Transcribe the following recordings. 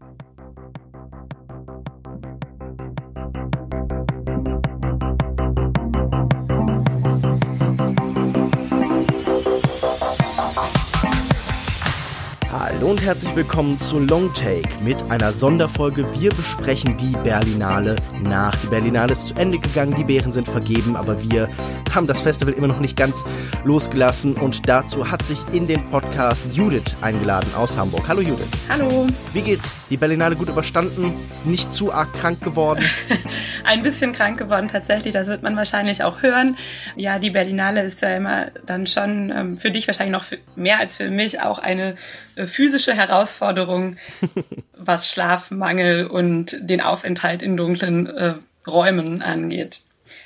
Thank you. Hallo und herzlich willkommen zu Long Take mit einer Sonderfolge. Wir besprechen die Berlinale nach. Die Berlinale ist zu Ende gegangen, die Bären sind vergeben, aber wir haben das Festival immer noch nicht ganz losgelassen und dazu hat sich in den Podcast Judith eingeladen aus Hamburg. Hallo Judith. Hallo. Wie geht's? Die Berlinale gut überstanden? Nicht zu arg krank geworden? Ein bisschen krank geworden tatsächlich, das wird man wahrscheinlich auch hören. Ja, die Berlinale ist ja immer dann schon ähm, für dich wahrscheinlich noch mehr als für mich auch eine äh, physische Herausforderung, was Schlafmangel und den Aufenthalt in dunklen äh, Räumen angeht.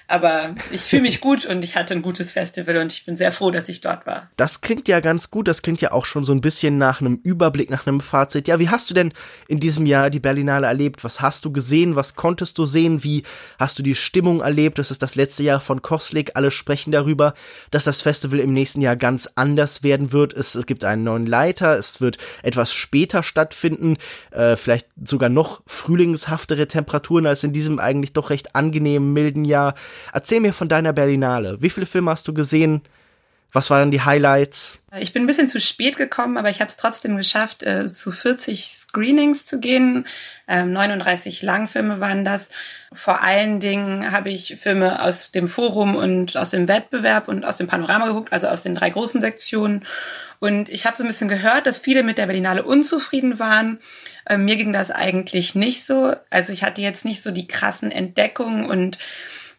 Aber ich fühle mich gut und ich hatte ein gutes Festival und ich bin sehr froh, dass ich dort war. Das klingt ja ganz gut. Das klingt ja auch schon so ein bisschen nach einem Überblick, nach einem Fazit. Ja, wie hast du denn in diesem Jahr die Berlinale erlebt? Was hast du gesehen? Was konntest du sehen? Wie hast du die Stimmung erlebt? Das ist das letzte Jahr von Koslik. Alle sprechen darüber, dass das Festival im nächsten Jahr ganz anders werden wird. Es, es gibt einen neuen Leiter. Es wird etwas später stattfinden. Äh, vielleicht sogar noch frühlingshaftere Temperaturen als in diesem eigentlich doch recht angenehmen, milden Jahr. Erzähl mir von deiner Berlinale. Wie viele Filme hast du gesehen? Was waren die Highlights? Ich bin ein bisschen zu spät gekommen, aber ich habe es trotzdem geschafft, äh, zu 40 Screenings zu gehen. Ähm, 39 Langfilme waren das. Vor allen Dingen habe ich Filme aus dem Forum und aus dem Wettbewerb und aus dem Panorama geguckt, also aus den drei großen Sektionen. Und ich habe so ein bisschen gehört, dass viele mit der Berlinale unzufrieden waren. Ähm, mir ging das eigentlich nicht so. Also ich hatte jetzt nicht so die krassen Entdeckungen und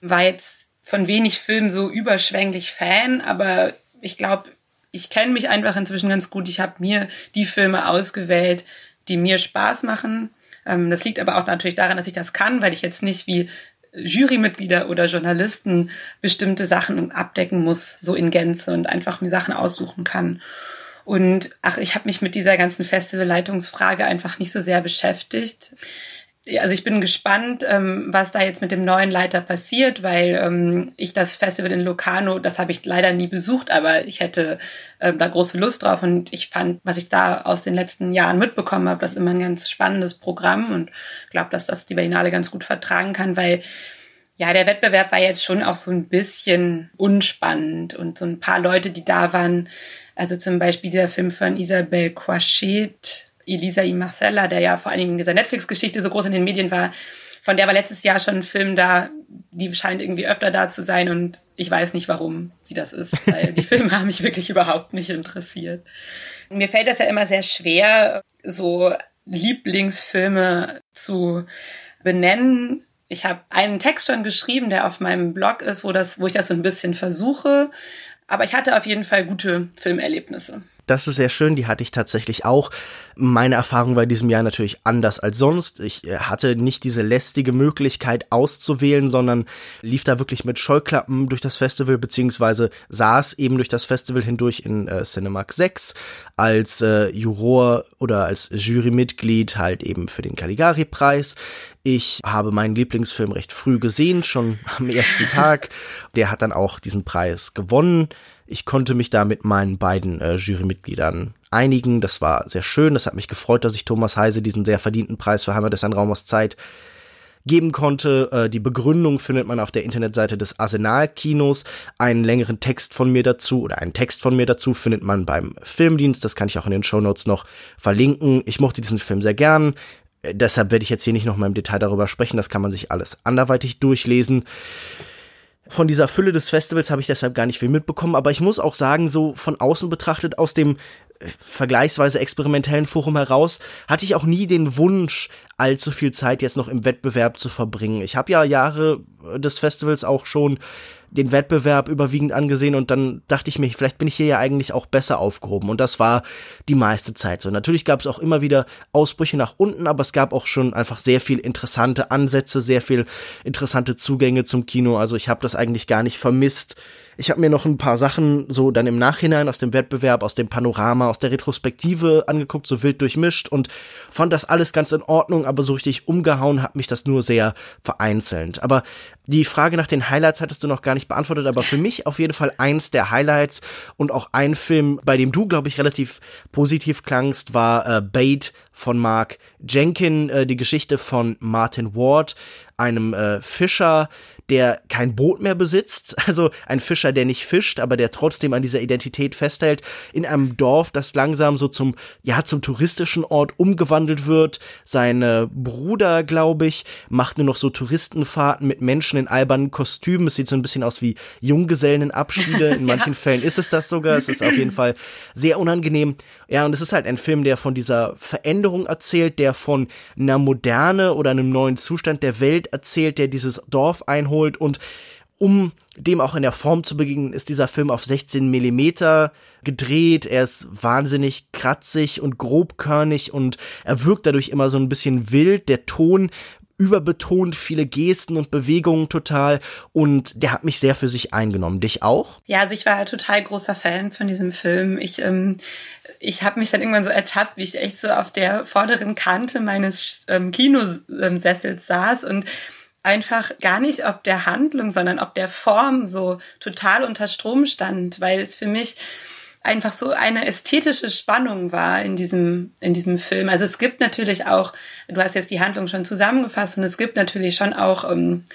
war jetzt von wenig Filmen so überschwänglich Fan, aber ich glaube, ich kenne mich einfach inzwischen ganz gut. Ich habe mir die Filme ausgewählt, die mir Spaß machen. Ähm, das liegt aber auch natürlich daran, dass ich das kann, weil ich jetzt nicht wie Jurymitglieder oder Journalisten bestimmte Sachen abdecken muss, so in Gänze und einfach mir Sachen aussuchen kann. Und ach, ich habe mich mit dieser ganzen Festivalleitungsfrage einfach nicht so sehr beschäftigt also ich bin gespannt, ähm, was da jetzt mit dem neuen Leiter passiert, weil ähm, ich das Festival in Locarno, das habe ich leider nie besucht, aber ich hätte ähm, da große Lust drauf und ich fand, was ich da aus den letzten Jahren mitbekommen habe, das ist immer ein ganz spannendes Programm und glaube, dass das die Berlinale ganz gut vertragen kann, weil ja, der Wettbewerb war jetzt schon auch so ein bisschen unspannend und so ein paar Leute, die da waren, also zum Beispiel dieser Film von Isabelle Quachet, Elisa y Marcella, der ja vor allen Dingen in dieser Netflix-Geschichte so groß in den Medien war, von der war letztes Jahr schon ein Film da, die scheint irgendwie öfter da zu sein und ich weiß nicht, warum sie das ist, weil die Filme haben mich wirklich überhaupt nicht interessiert. Mir fällt das ja immer sehr schwer, so Lieblingsfilme zu benennen. Ich habe einen Text schon geschrieben, der auf meinem Blog ist, wo das, wo ich das so ein bisschen versuche. Aber ich hatte auf jeden Fall gute Filmerlebnisse. Das ist sehr schön, die hatte ich tatsächlich auch. Meine Erfahrung war in diesem Jahr natürlich anders als sonst. Ich äh, hatte nicht diese lästige Möglichkeit auszuwählen, sondern lief da wirklich mit Scheuklappen durch das Festival, beziehungsweise saß eben durch das Festival hindurch in äh, Cinemax 6 als äh, Juror oder als Jurymitglied halt eben für den Caligari-Preis. Ich habe meinen Lieblingsfilm recht früh gesehen, schon am ersten Tag. Der hat dann auch diesen Preis gewonnen. Ich konnte mich da mit meinen beiden äh, Jurymitgliedern einigen. Das war sehr schön. Das hat mich gefreut, dass ich Thomas Heise diesen sehr verdienten Preis für Heimat ein Raum aus Zeit geben konnte. Äh, die Begründung findet man auf der Internetseite des Arsenal-Kinos. Einen längeren Text von mir dazu oder einen Text von mir dazu findet man beim Filmdienst. Das kann ich auch in den Shownotes noch verlinken. Ich mochte diesen Film sehr gern. Äh, deshalb werde ich jetzt hier nicht noch mal im Detail darüber sprechen. Das kann man sich alles anderweitig durchlesen. Von dieser Fülle des Festivals habe ich deshalb gar nicht viel mitbekommen, aber ich muss auch sagen, so von außen betrachtet, aus dem äh, vergleichsweise experimentellen Forum heraus, hatte ich auch nie den Wunsch, allzu viel Zeit jetzt noch im Wettbewerb zu verbringen. Ich habe ja Jahre des Festivals auch schon den Wettbewerb überwiegend angesehen und dann dachte ich mir, vielleicht bin ich hier ja eigentlich auch besser aufgehoben und das war die meiste Zeit so. Natürlich gab es auch immer wieder Ausbrüche nach unten, aber es gab auch schon einfach sehr viel interessante Ansätze, sehr viel interessante Zugänge zum Kino, also ich habe das eigentlich gar nicht vermisst. Ich habe mir noch ein paar Sachen so dann im Nachhinein aus dem Wettbewerb, aus dem Panorama, aus der Retrospektive angeguckt, so wild durchmischt und fand das alles ganz in Ordnung, aber so richtig umgehauen hat mich das nur sehr vereinzelt. Aber Die Frage nach den Highlights hattest du noch gar nicht beantwortet, aber für mich auf jeden Fall eins der Highlights und auch ein Film, bei dem du, glaube ich, relativ positiv klangst, war äh, Bait von Mark Jenkin, äh, die Geschichte von Martin Ward, einem äh, Fischer, der kein Boot mehr besitzt, also ein Fischer, der nicht fischt, aber der trotzdem an dieser Identität festhält, in einem Dorf, das langsam so zum, ja, zum touristischen Ort umgewandelt wird. Sein Bruder, glaube ich, macht nur noch so Touristenfahrten mit Menschen in albernen Kostümen. Es sieht so ein bisschen aus wie Junggesellenabschiede. In manchen ja. Fällen ist es das sogar. Es ist auf jeden Fall sehr unangenehm. Ja, und es ist halt ein Film, der von dieser Veränderung erzählt, der von einer Moderne oder einem neuen Zustand der Welt erzählt, der dieses Dorf einholt geholt und um dem auch in der Form zu begegnen, ist dieser Film auf 16 Millimeter gedreht. Er ist wahnsinnig kratzig und grobkörnig und er wirkt dadurch immer so ein bisschen wild. Der Ton überbetont, viele Gesten und Bewegungen total und der hat mich sehr für sich eingenommen. Dich auch? Ja, also ich war total großer Fan von diesem Film. Ich ähm, ich habe mich dann irgendwann so ertappt, wie ich echt so auf der vorderen Kante meines ähm, Kinosessels saß und einfach gar nicht ob der Handlung, sondern ob der Form so total unter Strom stand, weil es für mich einfach so eine ästhetische Spannung war in diesem, in diesem Film. Also es gibt natürlich auch, du hast jetzt die Handlung schon zusammengefasst und es gibt natürlich schon auch ähm,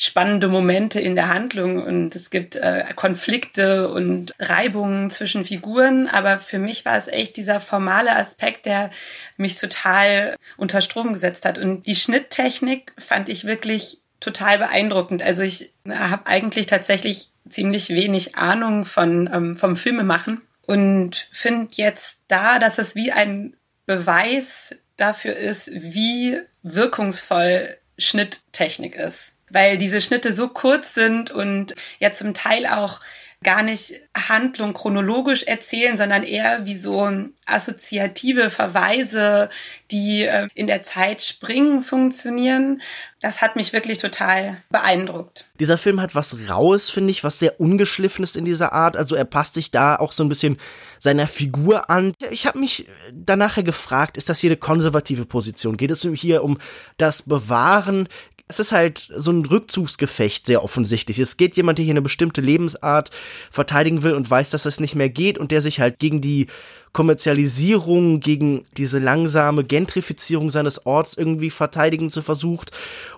spannende Momente in der Handlung und es gibt äh, Konflikte und Reibungen zwischen Figuren, aber für mich war es echt dieser formale Aspekt, der mich total unter Strom gesetzt hat und die Schnitttechnik fand ich wirklich total beeindruckend. Also ich habe eigentlich tatsächlich ziemlich wenig Ahnung von ähm, vom Filmemachen und finde jetzt da, dass es wie ein Beweis dafür ist, wie wirkungsvoll Schnitttechnik ist. Weil diese Schnitte so kurz sind und ja zum Teil auch gar nicht Handlung chronologisch erzählen, sondern eher wie so assoziative Verweise, die äh, in der Zeit springen, funktionieren. Das hat mich wirklich total beeindruckt. Dieser Film hat was Raues, finde ich, was sehr ungeschliffenes in dieser Art. Also er passt sich da auch so ein bisschen seiner Figur an. Ich habe mich danach gefragt, ist das hier eine konservative Position? Geht es hier um das Bewahren es ist halt so ein Rückzugsgefecht sehr offensichtlich. Es geht jemand, der hier eine bestimmte Lebensart verteidigen will und weiß, dass es nicht mehr geht und der sich halt gegen die Kommerzialisierung, gegen diese langsame Gentrifizierung seines Orts irgendwie verteidigen zu versucht.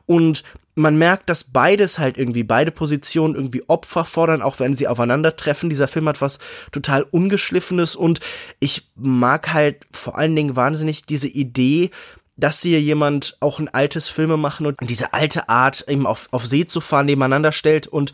Und man merkt, dass beides halt irgendwie, beide Positionen irgendwie Opfer fordern, auch wenn sie aufeinandertreffen. Dieser Film hat was total Ungeschliffenes und ich mag halt vor allen Dingen wahnsinnig diese Idee, dass hier jemand auch ein altes Filme machen und diese alte Art eben auf, auf See zu fahren nebeneinander stellt und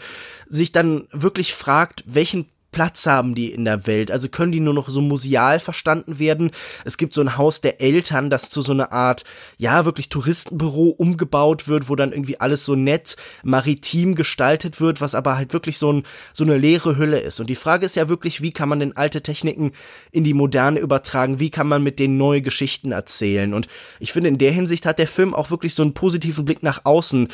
sich dann wirklich fragt, welchen Platz haben die in der Welt? Also können die nur noch so museal verstanden werden? Es gibt so ein Haus der Eltern, das zu so einer Art, ja, wirklich Touristenbüro umgebaut wird, wo dann irgendwie alles so nett maritim gestaltet wird, was aber halt wirklich so, ein, so eine leere Hülle ist. Und die Frage ist ja wirklich, wie kann man denn alte Techniken in die Moderne übertragen? Wie kann man mit denen neue Geschichten erzählen? Und ich finde, in der Hinsicht hat der Film auch wirklich so einen positiven Blick nach außen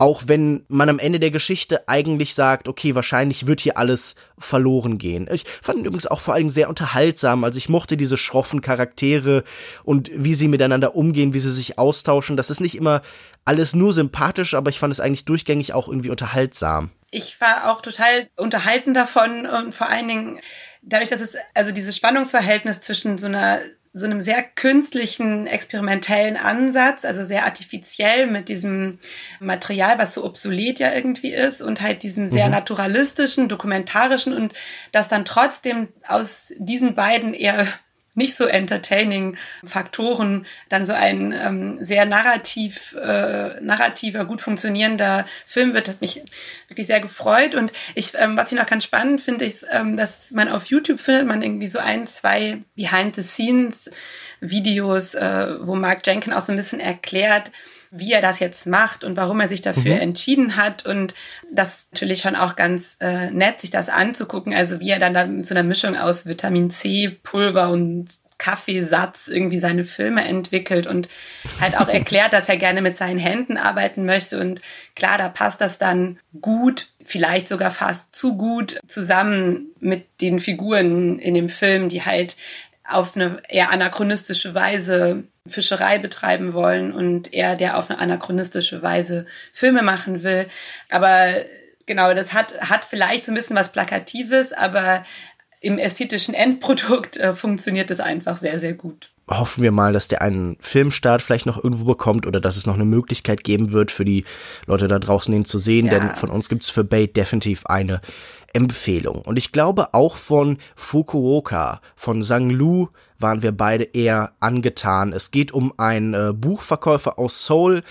auch wenn man am Ende der Geschichte eigentlich sagt, okay, wahrscheinlich wird hier alles verloren gehen. Ich fand ihn übrigens auch vor allem sehr unterhaltsam. Also ich mochte diese schroffen Charaktere und wie sie miteinander umgehen, wie sie sich austauschen. Das ist nicht immer alles nur sympathisch, aber ich fand es eigentlich durchgängig auch irgendwie unterhaltsam. Ich war auch total unterhalten davon und vor allen Dingen dadurch, dass es also dieses Spannungsverhältnis zwischen so einer so einem sehr künstlichen, experimentellen Ansatz, also sehr artifiziell mit diesem Material, was so obsolet ja irgendwie ist und halt diesem sehr mhm. naturalistischen, dokumentarischen und das dann trotzdem aus diesen beiden eher nicht so entertaining Faktoren dann so ein ähm, sehr narrativ, äh, narrativer, gut funktionierender Film wird, hat mich wirklich sehr gefreut. Und ich, ähm, was ich noch ganz spannend finde, ist, ähm, dass man auf YouTube findet man irgendwie so ein, zwei Behind the Scenes Videos, äh, wo Mark Jenkins auch so ein bisschen erklärt, wie er das jetzt macht und warum er sich dafür mhm. entschieden hat. Und das ist natürlich schon auch ganz äh, nett, sich das anzugucken. Also wie er dann, dann so einer Mischung aus Vitamin C, Pulver und Kaffeesatz irgendwie seine Filme entwickelt und halt auch erklärt, dass er gerne mit seinen Händen arbeiten möchte. Und klar, da passt das dann gut, vielleicht sogar fast zu gut zusammen mit den Figuren in dem Film, die halt auf eine eher anachronistische Weise Fischerei betreiben wollen und er, der auf eine anachronistische Weise Filme machen will. Aber genau, das hat, hat vielleicht so ein bisschen was Plakatives, aber im ästhetischen Endprodukt äh, funktioniert es einfach sehr, sehr gut. Hoffen wir mal, dass der einen Filmstart vielleicht noch irgendwo bekommt oder dass es noch eine Möglichkeit geben wird für die Leute da draußen, ihn zu sehen, ja. denn von uns gibt es für Bait definitiv eine Empfehlung. Und ich glaube auch von Fukuoka, von Sang Lu, waren wir beide eher angetan. Es geht um einen äh, Buchverkäufer aus Seoul,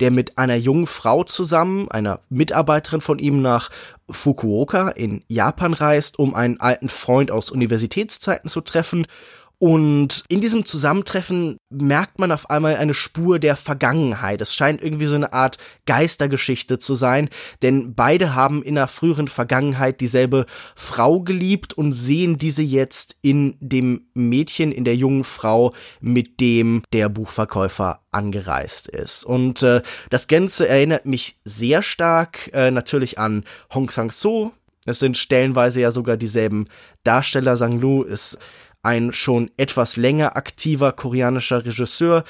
der mit einer jungen Frau zusammen, einer Mitarbeiterin von ihm nach Fukuoka in Japan reist, um einen alten Freund aus Universitätszeiten zu treffen und in diesem Zusammentreffen merkt man auf einmal eine Spur der Vergangenheit. Es scheint irgendwie so eine Art Geistergeschichte zu sein, denn beide haben in der früheren Vergangenheit dieselbe Frau geliebt und sehen diese jetzt in dem Mädchen, in der jungen Frau, mit dem der Buchverkäufer angereist ist. Und äh, das Ganze erinnert mich sehr stark äh, natürlich an Hong Sang-soo. Es sind stellenweise ja sogar dieselben Darsteller. Sang-Lu ist ein schon etwas länger aktiver koreanischer Regisseur,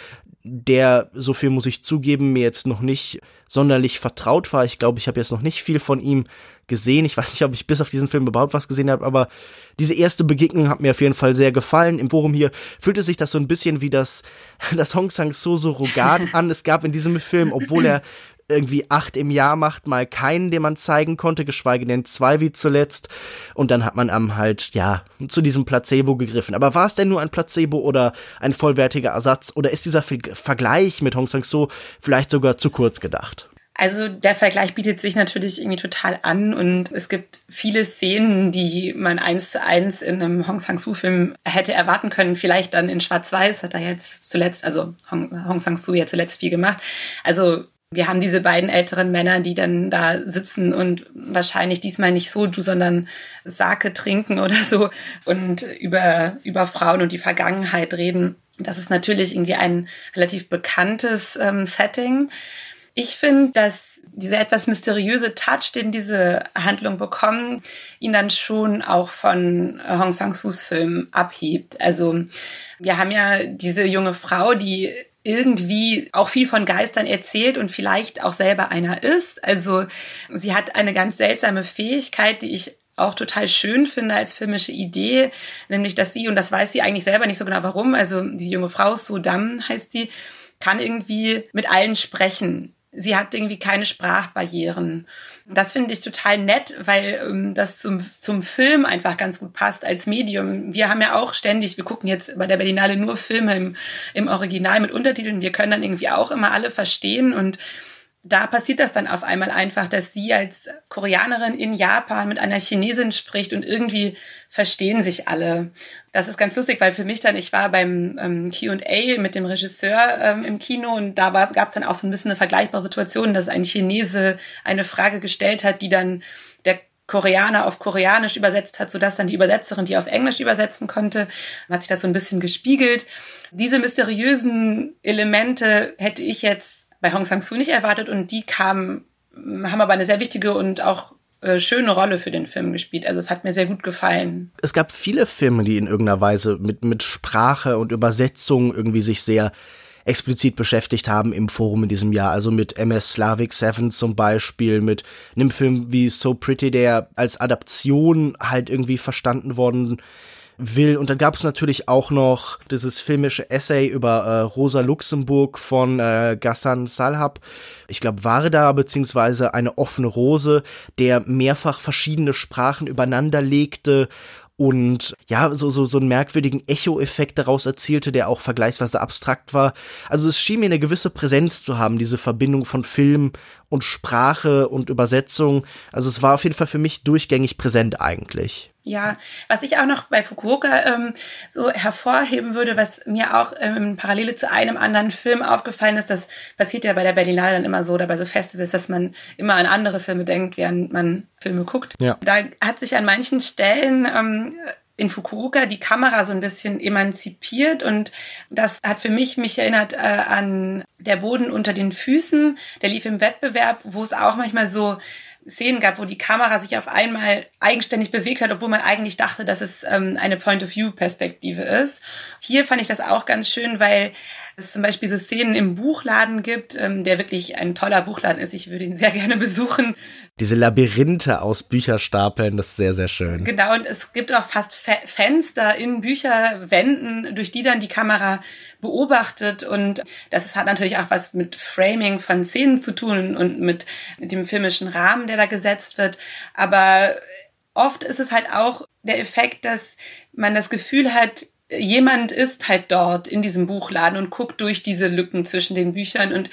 der, so viel muss ich zugeben, mir jetzt noch nicht sonderlich vertraut war. Ich glaube, ich habe jetzt noch nicht viel von ihm gesehen. Ich weiß nicht, ob ich bis auf diesen Film überhaupt was gesehen habe, aber diese erste Begegnung hat mir auf jeden Fall sehr gefallen. Im Forum hier fühlte sich das so ein bisschen wie das, das Hong Sang-soo Surrogat an. Es gab in diesem Film, obwohl er irgendwie acht im Jahr macht, mal keinen, den man zeigen konnte, geschweige denn zwei wie zuletzt. Und dann hat man am halt, ja, zu diesem Placebo gegriffen. Aber war es denn nur ein Placebo oder ein vollwertiger Ersatz? Oder ist dieser Vergleich mit Hong Sang-soo vielleicht sogar zu kurz gedacht? Also der Vergleich bietet sich natürlich irgendwie total an und es gibt viele Szenen, die man eins zu eins in einem Hong Sang-soo-Film hätte erwarten können. Vielleicht dann in Schwarz-Weiß hat er jetzt zuletzt, also Hong, Hong Sang-soo ja zuletzt viel gemacht. Also wir haben diese beiden älteren Männer, die dann da sitzen und wahrscheinlich diesmal nicht so du, sondern Sake trinken oder so und über, über Frauen und die Vergangenheit reden. Das ist natürlich irgendwie ein relativ bekanntes ähm, Setting. Ich finde, dass dieser etwas mysteriöse Touch, den diese Handlung bekommen, ihn dann schon auch von Hong Sang-soos Film abhebt. Also wir haben ja diese junge Frau, die irgendwie auch viel von Geistern erzählt und vielleicht auch selber einer ist. Also sie hat eine ganz seltsame Fähigkeit, die ich auch total schön finde als filmische Idee, nämlich dass sie, und das weiß sie eigentlich selber nicht so genau warum, also die junge Frau, Sudam heißt sie, kann irgendwie mit allen sprechen. Sie hat irgendwie keine Sprachbarrieren. Das finde ich total nett, weil ähm, das zum, zum Film einfach ganz gut passt als Medium. Wir haben ja auch ständig, wir gucken jetzt bei der Berlinale nur Filme im, im Original mit Untertiteln. Wir können dann irgendwie auch immer alle verstehen und da passiert das dann auf einmal einfach, dass sie als Koreanerin in Japan mit einer Chinesin spricht und irgendwie verstehen sich alle. Das ist ganz lustig, weil für mich dann, ich war beim ähm, QA mit dem Regisseur ähm, im Kino und da gab es dann auch so ein bisschen eine vergleichbare Situation, dass ein Chinese eine Frage gestellt hat, die dann der Koreaner auf Koreanisch übersetzt hat, sodass dann die Übersetzerin die auf Englisch übersetzen konnte. Hat sich das so ein bisschen gespiegelt. Diese mysteriösen Elemente hätte ich jetzt bei Hong Sang-soo nicht erwartet und die kamen, haben aber eine sehr wichtige und auch äh, schöne Rolle für den Film gespielt. Also es hat mir sehr gut gefallen. Es gab viele Filme, die in irgendeiner Weise mit, mit Sprache und Übersetzung irgendwie sich sehr explizit beschäftigt haben im Forum in diesem Jahr. Also mit MS Slavic 7 zum Beispiel, mit einem Film wie So Pretty, der als Adaption halt irgendwie verstanden worden will. Und dann gab es natürlich auch noch dieses filmische Essay über äh, Rosa Luxemburg von äh, Gassan Salhab. Ich glaube, Warda, beziehungsweise eine offene Rose, der mehrfach verschiedene Sprachen übereinander legte und ja, so, so, so einen merkwürdigen Echo-Effekt daraus erzielte, der auch vergleichsweise abstrakt war. Also es schien mir eine gewisse Präsenz zu haben, diese Verbindung von Film und Sprache und Übersetzung. Also es war auf jeden Fall für mich durchgängig präsent eigentlich. Ja, was ich auch noch bei Fukuoka ähm, so hervorheben würde, was mir auch ähm, Parallele zu einem anderen Film aufgefallen ist, das passiert ja bei der Berlinale dann immer so oder bei so Festivals, dass man immer an andere Filme denkt, während man Filme guckt. Ja. Da hat sich an manchen Stellen ähm, in Fukuoka die Kamera so ein bisschen emanzipiert und das hat für mich mich erinnert äh, an der Boden unter den Füßen. Der lief im Wettbewerb, wo es auch manchmal so Szenen gab, wo die Kamera sich auf einmal eigenständig bewegt hat, obwohl man eigentlich dachte, dass es ähm, eine Point-of-View-Perspektive ist. Hier fand ich das auch ganz schön, weil es zum Beispiel so Szenen im Buchladen gibt, ähm, der wirklich ein toller Buchladen ist. Ich würde ihn sehr gerne besuchen. Diese Labyrinthe aus Bücherstapeln, das ist sehr, sehr schön. Genau, und es gibt auch fast Fe Fenster in Bücherwänden, durch die dann die Kamera beobachtet. Und das hat natürlich auch was mit Framing von Szenen zu tun und mit dem filmischen Rahmen, der da gesetzt wird. Aber oft ist es halt auch der Effekt, dass man das Gefühl hat, jemand ist halt dort in diesem Buchladen und guckt durch diese Lücken zwischen den Büchern und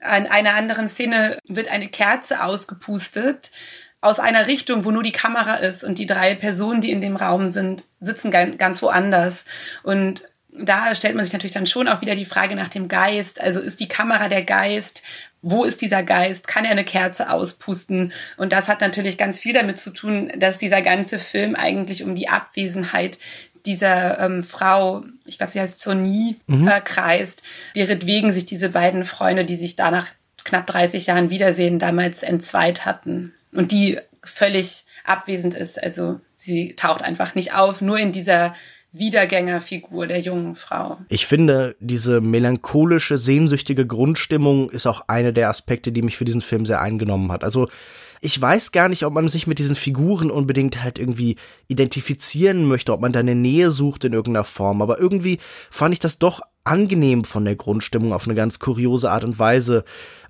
an einer anderen Szene wird eine Kerze ausgepustet aus einer Richtung, wo nur die Kamera ist und die drei Personen, die in dem Raum sind, sitzen ganz woanders. Und da stellt man sich natürlich dann schon auch wieder die Frage nach dem Geist. Also ist die Kamera der Geist? Wo ist dieser Geist? Kann er eine Kerze auspusten? Und das hat natürlich ganz viel damit zu tun, dass dieser ganze Film eigentlich um die Abwesenheit dieser ähm, Frau, ich glaube, sie heißt Sony, mhm. äh, kreist, deretwegen sich diese beiden Freunde, die sich da nach knapp 30 Jahren wiedersehen, damals entzweit hatten. Und die völlig abwesend ist. Also sie taucht einfach nicht auf, nur in dieser Wiedergängerfigur der jungen Frau. Ich finde, diese melancholische, sehnsüchtige Grundstimmung ist auch eine der Aspekte, die mich für diesen Film sehr eingenommen hat. Also ich weiß gar nicht, ob man sich mit diesen Figuren unbedingt halt irgendwie identifizieren möchte, ob man da eine Nähe sucht in irgendeiner Form. Aber irgendwie fand ich das doch angenehm von der Grundstimmung auf eine ganz kuriose Art und Weise.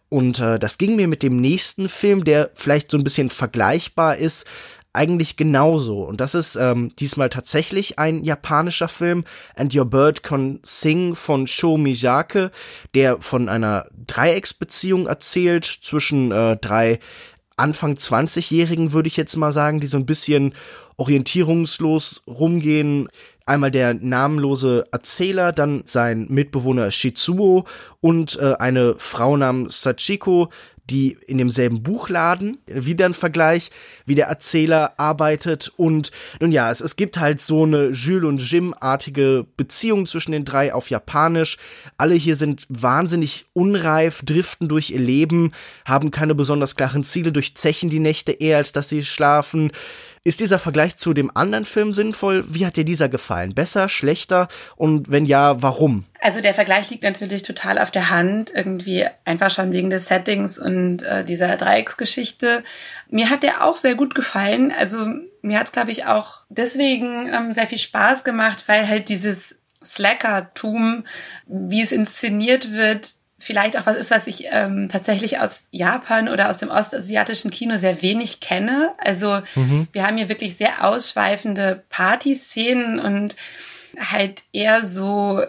Und äh, das ging mir mit dem nächsten Film, der vielleicht so ein bisschen vergleichbar ist, eigentlich genauso. Und das ist ähm, diesmal tatsächlich ein japanischer Film, And Your Bird Can Sing von Sho Miyake, der von einer Dreiecksbeziehung erzählt zwischen äh, drei Anfang 20-Jährigen, würde ich jetzt mal sagen, die so ein bisschen orientierungslos rumgehen. Einmal der namenlose Erzähler, dann sein Mitbewohner Shizuo und äh, eine Frau namens Sachiko, die in demselben Buchladen, wieder ein Vergleich, wie der Erzähler arbeitet. Und nun ja, es, es gibt halt so eine Jules und Jim-artige Beziehung zwischen den drei auf Japanisch. Alle hier sind wahnsinnig unreif, driften durch ihr Leben, haben keine besonders klaren Ziele, durchzechen die Nächte eher, als dass sie schlafen. Ist dieser Vergleich zu dem anderen Film sinnvoll? Wie hat dir dieser gefallen? Besser, schlechter? Und wenn ja, warum? Also der Vergleich liegt natürlich total auf der Hand, irgendwie einfach schon wegen des Settings und äh, dieser Dreiecksgeschichte. Mir hat der auch sehr gut gefallen. Also mir hat es, glaube ich, auch deswegen ähm, sehr viel Spaß gemacht, weil halt dieses Slackertum, wie es inszeniert wird, vielleicht auch was ist, was ich ähm, tatsächlich aus Japan oder aus dem ostasiatischen Kino sehr wenig kenne. Also mhm. wir haben hier wirklich sehr ausschweifende Partyszenen und halt eher so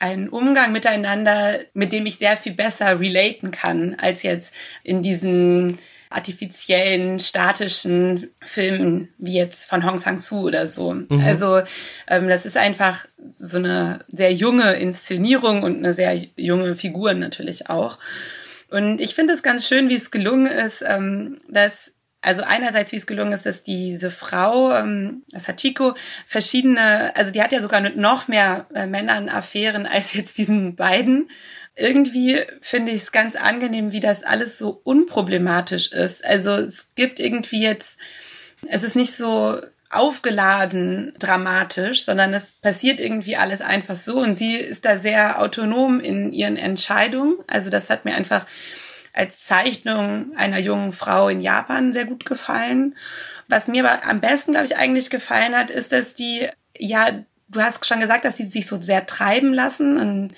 einen Umgang miteinander, mit dem ich sehr viel besser relaten kann, als jetzt in diesen artifiziellen, statischen Filmen wie jetzt von Hong Sang-soo oder so. Mhm. Also ähm, das ist einfach so eine sehr junge Inszenierung und eine sehr junge Figur natürlich auch. Und ich finde es ganz schön, wie es gelungen ist, ähm, dass also einerseits, wie es gelungen ist, dass diese Frau, ähm, das Hachiko, verschiedene, also die hat ja sogar mit noch mehr äh, Männern Affären als jetzt diesen beiden irgendwie finde ich es ganz angenehm, wie das alles so unproblematisch ist. Also es gibt irgendwie jetzt, es ist nicht so aufgeladen dramatisch, sondern es passiert irgendwie alles einfach so und sie ist da sehr autonom in ihren Entscheidungen. Also das hat mir einfach als Zeichnung einer jungen Frau in Japan sehr gut gefallen. Was mir aber am besten, glaube ich, eigentlich gefallen hat, ist, dass die, ja, du hast schon gesagt, dass die sich so sehr treiben lassen und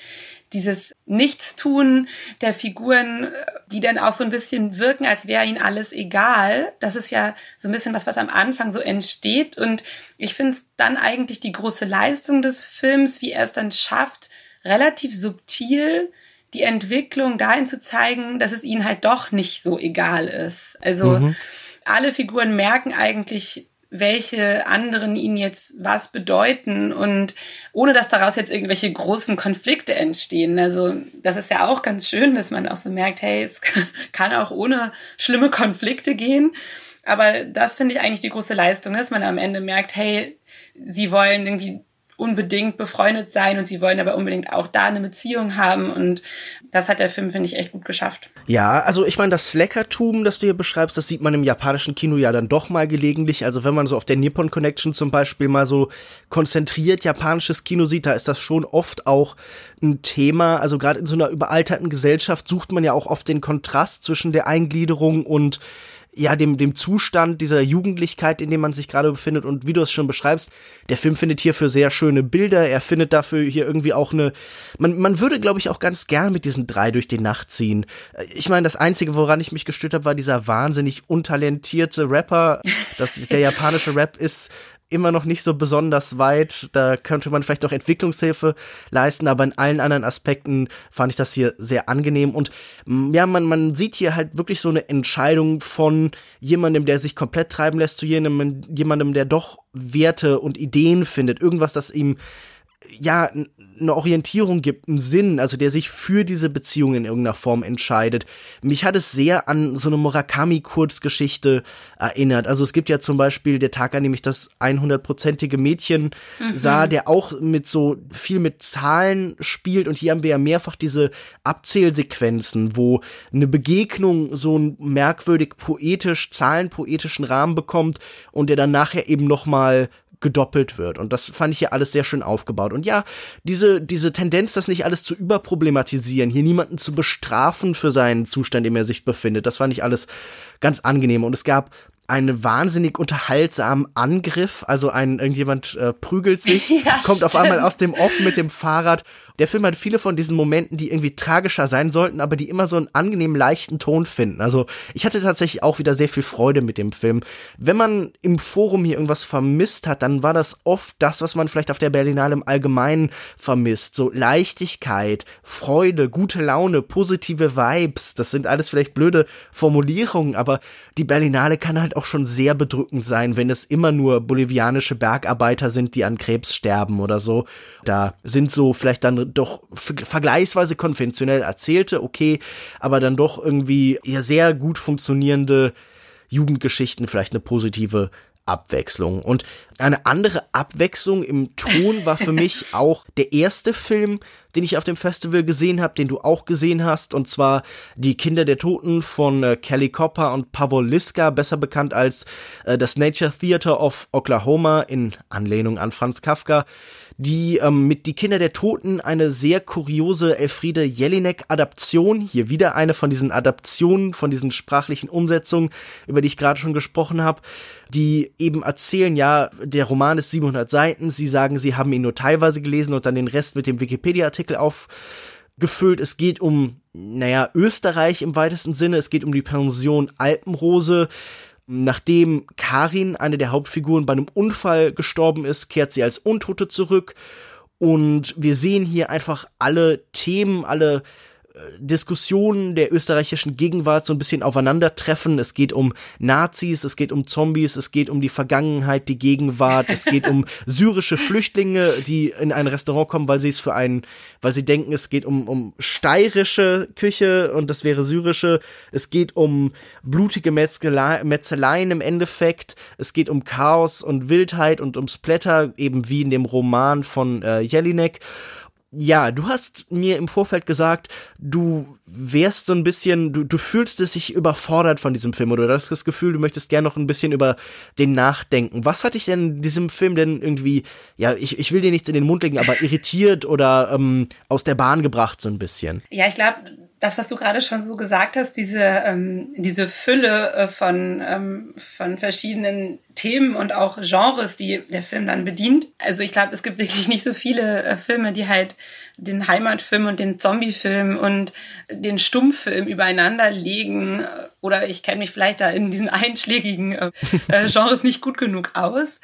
dieses Nichtstun der Figuren, die dann auch so ein bisschen wirken, als wäre ihnen alles egal. Das ist ja so ein bisschen was, was am Anfang so entsteht. Und ich finde es dann eigentlich die große Leistung des Films, wie er es dann schafft, relativ subtil die Entwicklung dahin zu zeigen, dass es ihnen halt doch nicht so egal ist. Also mhm. alle Figuren merken eigentlich, welche anderen ihnen jetzt was bedeuten und ohne dass daraus jetzt irgendwelche großen Konflikte entstehen. Also das ist ja auch ganz schön, dass man auch so merkt, hey, es kann auch ohne schlimme Konflikte gehen. Aber das finde ich eigentlich die große Leistung, dass man am Ende merkt, hey, sie wollen irgendwie unbedingt befreundet sein und sie wollen aber unbedingt auch da eine Beziehung haben und das hat der Film, finde ich, echt gut geschafft. Ja, also ich meine, das Slackertum, das du hier beschreibst, das sieht man im japanischen Kino ja dann doch mal gelegentlich. Also wenn man so auf der Nippon Connection zum Beispiel mal so konzentriert japanisches Kino sieht, da ist das schon oft auch ein Thema. Also gerade in so einer überalterten Gesellschaft sucht man ja auch oft den Kontrast zwischen der Eingliederung und ja, dem, dem Zustand dieser Jugendlichkeit, in dem man sich gerade befindet. Und wie du es schon beschreibst, der Film findet hierfür sehr schöne Bilder. Er findet dafür hier irgendwie auch eine, man, man würde, glaube ich, auch ganz gern mit diesen drei durch die Nacht ziehen. Ich meine, das Einzige, woran ich mich gestört habe, war dieser wahnsinnig untalentierte Rapper. Das, der japanische Rap ist immer noch nicht so besonders weit. Da könnte man vielleicht noch Entwicklungshilfe leisten, aber in allen anderen Aspekten fand ich das hier sehr angenehm. Und mm, ja, man, man sieht hier halt wirklich so eine Entscheidung von jemandem, der sich komplett treiben lässt, zu jemandem, jemandem der doch Werte und Ideen findet. Irgendwas, das ihm ja, eine Orientierung gibt, einen Sinn, also der sich für diese Beziehung in irgendeiner Form entscheidet. Mich hat es sehr an so eine Murakami-Kurzgeschichte erinnert. Also es gibt ja zum Beispiel der Tag, an dem ich das 100-prozentige Mädchen mhm. sah, der auch mit so viel mit Zahlen spielt und hier haben wir ja mehrfach diese Abzählsequenzen, wo eine Begegnung so einen merkwürdig poetisch, zahlenpoetischen Rahmen bekommt und der dann nachher eben nochmal gedoppelt wird. Und das fand ich hier alles sehr schön aufgebaut. Und ja, diese, diese Tendenz, das nicht alles zu überproblematisieren, hier niemanden zu bestrafen für seinen Zustand, in dem er sich befindet, das fand ich alles ganz angenehm. Und es gab einen wahnsinnig unterhaltsamen Angriff. Also ein irgendjemand äh, prügelt sich, ja, kommt auf einmal aus dem Off mit dem Fahrrad der Film hat viele von diesen Momenten, die irgendwie tragischer sein sollten, aber die immer so einen angenehm leichten Ton finden. Also ich hatte tatsächlich auch wieder sehr viel Freude mit dem Film. Wenn man im Forum hier irgendwas vermisst hat, dann war das oft das, was man vielleicht auf der Berlinale im Allgemeinen vermisst. So Leichtigkeit, Freude, gute Laune, positive Vibes. Das sind alles vielleicht blöde Formulierungen, aber die Berlinale kann halt auch schon sehr bedrückend sein, wenn es immer nur bolivianische Bergarbeiter sind, die an Krebs sterben oder so. Da sind so vielleicht dann doch vergleichsweise konventionell erzählte, okay, aber dann doch irgendwie ja sehr gut funktionierende Jugendgeschichten, vielleicht eine positive Abwechslung. Und eine andere Abwechslung im Ton war für mich auch der erste Film, den ich auf dem Festival gesehen habe, den du auch gesehen hast, und zwar Die Kinder der Toten von äh, Kelly Copper und Pavol Liska, besser bekannt als äh, das Nature Theater of Oklahoma in Anlehnung an Franz Kafka die ähm, mit Die Kinder der Toten eine sehr kuriose Elfriede Jelinek-Adaption, hier wieder eine von diesen Adaptionen, von diesen sprachlichen Umsetzungen, über die ich gerade schon gesprochen habe, die eben erzählen, ja, der Roman ist 700 Seiten, sie sagen, sie haben ihn nur teilweise gelesen und dann den Rest mit dem Wikipedia-Artikel aufgefüllt. Es geht um, naja, Österreich im weitesten Sinne, es geht um die Pension Alpenrose, Nachdem Karin, eine der Hauptfiguren, bei einem Unfall gestorben ist, kehrt sie als Untote zurück. Und wir sehen hier einfach alle Themen, alle Diskussionen der österreichischen Gegenwart so ein bisschen aufeinandertreffen. Es geht um Nazis, es geht um Zombies, es geht um die Vergangenheit, die Gegenwart, es geht um syrische Flüchtlinge, die in ein Restaurant kommen, weil sie es für einen, weil sie denken, es geht um, um steirische Küche und das wäre syrische. Es geht um blutige Metzeleien im Endeffekt. Es geht um Chaos und Wildheit und um Splatter, eben wie in dem Roman von äh, Jelinek. Ja, du hast mir im Vorfeld gesagt, du wärst so ein bisschen, du, du fühlst es sich überfordert von diesem Film oder du hast das Gefühl, du möchtest gerne noch ein bisschen über den nachdenken. Was hat dich denn diesem Film denn irgendwie, ja, ich, ich will dir nichts in den Mund legen, aber irritiert oder ähm, aus der Bahn gebracht so ein bisschen? Ja, ich glaube, das, was du gerade schon so gesagt hast, diese, ähm, diese Fülle äh, von, ähm, von verschiedenen Themen und auch Genres, die der Film dann bedient. Also ich glaube, es gibt wirklich nicht so viele äh, Filme, die halt den Heimatfilm und den Zombiefilm und den Stummfilm übereinander legen. Oder ich kenne mich vielleicht da in diesen einschlägigen äh, äh Genres nicht gut genug aus.